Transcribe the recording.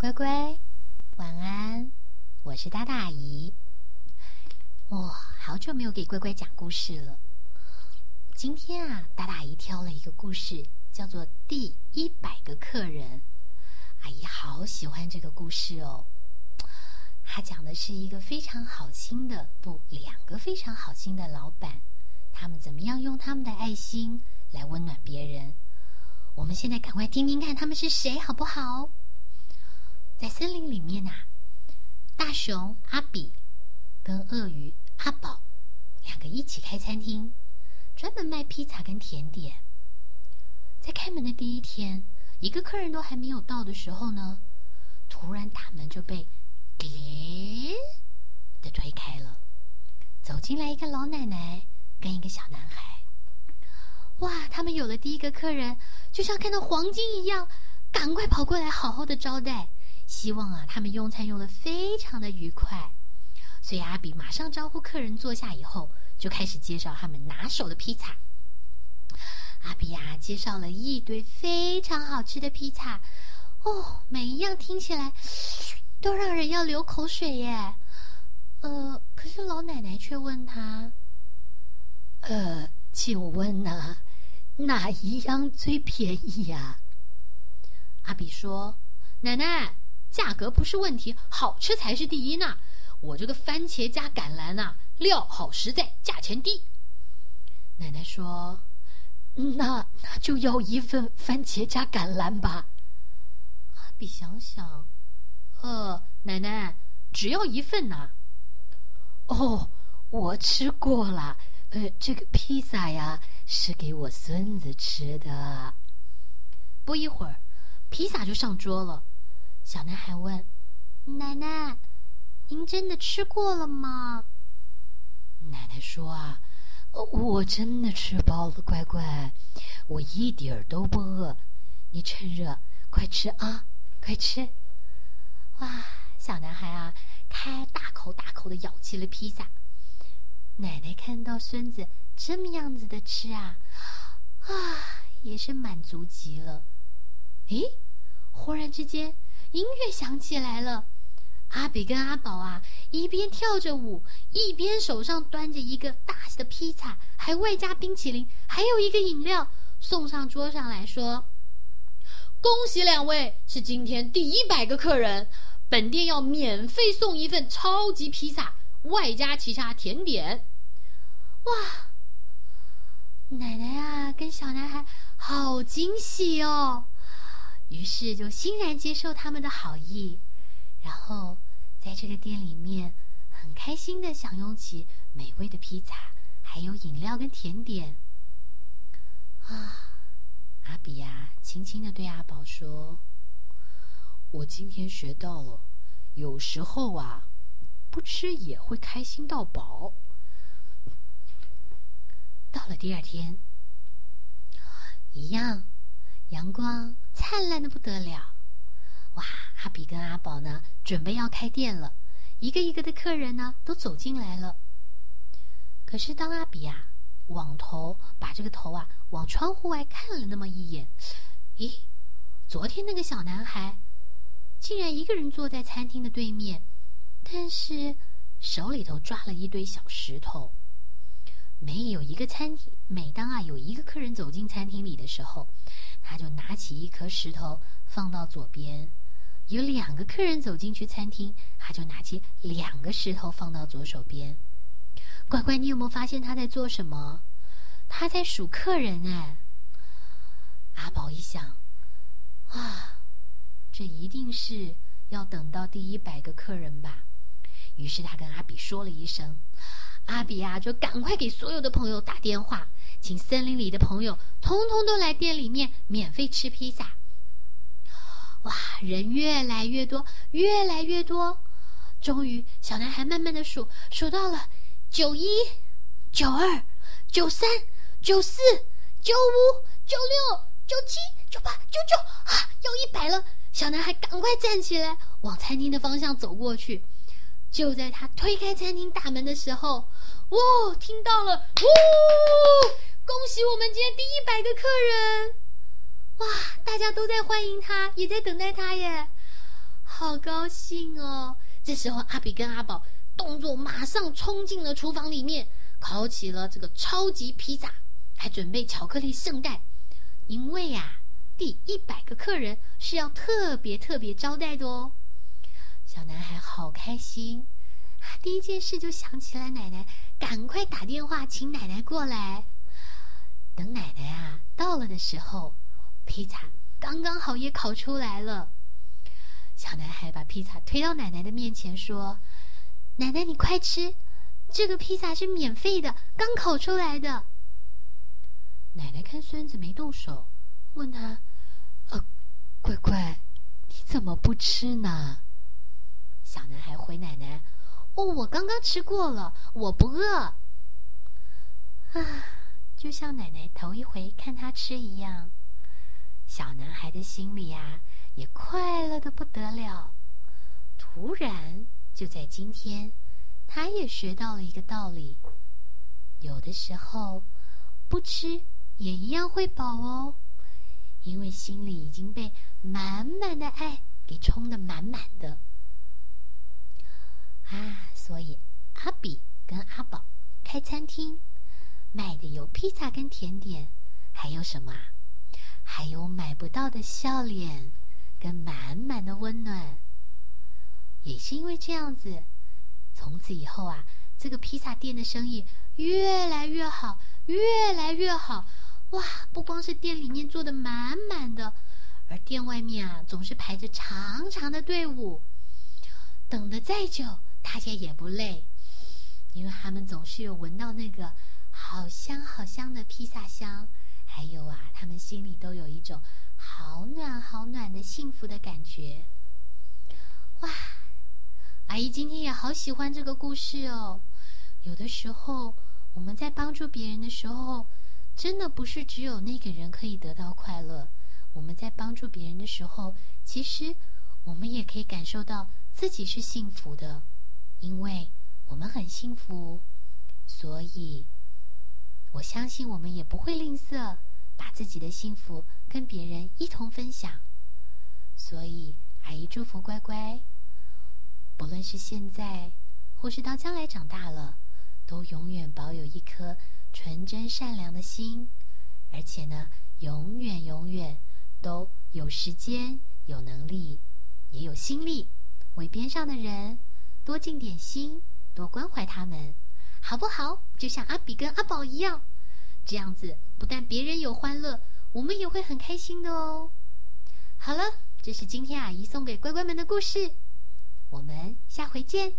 乖乖，晚安，我是大大阿姨。哇，好久没有给乖乖讲故事了。今天啊，大大阿姨挑了一个故事，叫做《第一百个客人》。阿姨好喜欢这个故事哦。他讲的是一个非常好心的，不，两个非常好心的老板，他们怎么样用他们的爱心来温暖别人。我们现在赶快听听看他们是谁，好不好？在森林里面呐，大熊阿比跟鳄鱼阿宝两个一起开餐厅，专门卖披萨跟甜点。在开门的第一天，一个客人都还没有到的时候呢，突然大门就被。咦的推开了，走进来一个老奶奶跟一个小男孩。哇，他们有了第一个客人，就像看到黄金一样，赶快跑过来好好的招待，希望啊他们用餐用的非常的愉快。所以阿比马上招呼客人坐下以后，就开始介绍他们拿手的披萨。阿比啊介绍了一堆非常好吃的披萨，哦，每一样听起来。都让人要流口水耶，呃，可是老奶奶却问他：“呃，请问呢，哪一样最便宜呀？”阿比说：“奶奶，价格不是问题，好吃才是第一呢。我这个番茄加橄榄呐，料好实在，价钱低。”奶奶说：“那那就要一份番茄加橄榄吧。”阿比想想。呃，奶奶，只要一份呐。哦，我吃过了。呃，这个披萨呀，是给我孙子吃的。不一会儿，披萨就上桌了。小男孩问：“奶奶，您真的吃过了吗？”奶奶说：“啊，我真的吃饱了，乖乖，我一点儿都不饿。你趁热快吃啊，快吃。”哇，小男孩啊，开大口大口的咬起了披萨。奶奶看到孙子这么样子的吃啊，啊，也是满足极了。诶，忽然之间，音乐响起来了。阿比跟阿宝啊，一边跳着舞，一边手上端着一个大的披萨，还外加冰淇淋，还有一个饮料，送上桌上来说：“恭喜两位，是今天第一百个客人。”本店要免费送一份超级披萨，外加其他甜点。哇！奶奶啊，跟小男孩好惊喜哦，于是就欣然接受他们的好意，然后在这个店里面很开心的享用起美味的披萨，还有饮料跟甜点。啊！阿比呀，轻轻的对阿宝说。我今天学到了，有时候啊，不吃也会开心到饱。到了第二天，一样，阳光灿烂的不得了。哇，阿比跟阿宝呢，准备要开店了，一个一个的客人呢，都走进来了。可是当阿比啊，往头把这个头啊往窗户外看了那么一眼，咦，昨天那个小男孩。竟然一个人坐在餐厅的对面，但是手里头抓了一堆小石头。没有一个餐厅，每当啊有一个客人走进餐厅里的时候，他就拿起一颗石头放到左边；有两个客人走进去餐厅，他就拿起两个石头放到左手边。乖乖，你有没有发现他在做什么？他在数客人哎。阿宝一想，啊。这一定是要等到第一百个客人吧？于是他跟阿比说了一声，阿比啊，就赶快给所有的朋友打电话，请森林里的朋友通通都来店里面免费吃披萨。哇，人越来越多，越来越多。终于，小男孩慢慢的数，数到了九一、九二、九三、九四、九五、九六、九七、九八、九九啊，要一百了。小男孩赶快站起来，往餐厅的方向走过去。就在他推开餐厅大门的时候，哇！听到了，呜！恭喜我们今天第一百个客人！哇！大家都在欢迎他，也在等待他耶。好高兴哦！这时候，阿比跟阿宝动作马上冲进了厨房里面，烤起了这个超级披萨，还准备巧克力圣代，因为呀，第一百个客人是要特别特别招待的哦。小男孩好开心，他第一件事就想起来奶奶，赶快打电话请奶奶过来。等奶奶啊到了的时候，披萨刚刚好也烤出来了。小男孩把披萨推到奶奶的面前，说：“奶奶，你快吃，这个披萨是免费的，刚烤出来的。”奶奶看孙子没动手，问他：“呃，乖乖，你怎么不吃呢？”小男孩回奶奶：“哦，我刚刚吃过了，我不饿。”啊，就像奶奶头一回看他吃一样，小男孩的心里呀。也快乐的不得了。突然，就在今天，他也学到了一个道理：有的时候，不吃也一样会饱哦，因为心里已经被满满的爱给充得满满的。啊，所以阿比跟阿宝开餐厅，卖的有披萨跟甜点，还有什么啊？还有买不到的笑脸。跟满满的温暖，也是因为这样子，从此以后啊，这个披萨店的生意越来越好，越来越好。哇，不光是店里面坐的满满的，而店外面啊，总是排着长长的队伍，等的再久，大家也不累，因为他们总是有闻到那个好香好香的披萨香，还有啊，他们心里都有一种。好暖好暖的幸福的感觉，哇！阿姨今天也好喜欢这个故事哦。有的时候我们在帮助别人的时候，真的不是只有那个人可以得到快乐。我们在帮助别人的时候，其实我们也可以感受到自己是幸福的，因为我们很幸福，所以我相信我们也不会吝啬。把自己的幸福跟别人一同分享，所以阿姨祝福乖乖，不论是现在或是到将来长大了，都永远保有一颗纯真善良的心，而且呢，永远永远都有时间、有能力、也有心力，为边上的人多尽点心，多关怀他们，好不好？就像阿比跟阿宝一样。这样子，不但别人有欢乐，我们也会很开心的哦。好了，这是今天阿姨送给乖乖们的故事，我们下回见。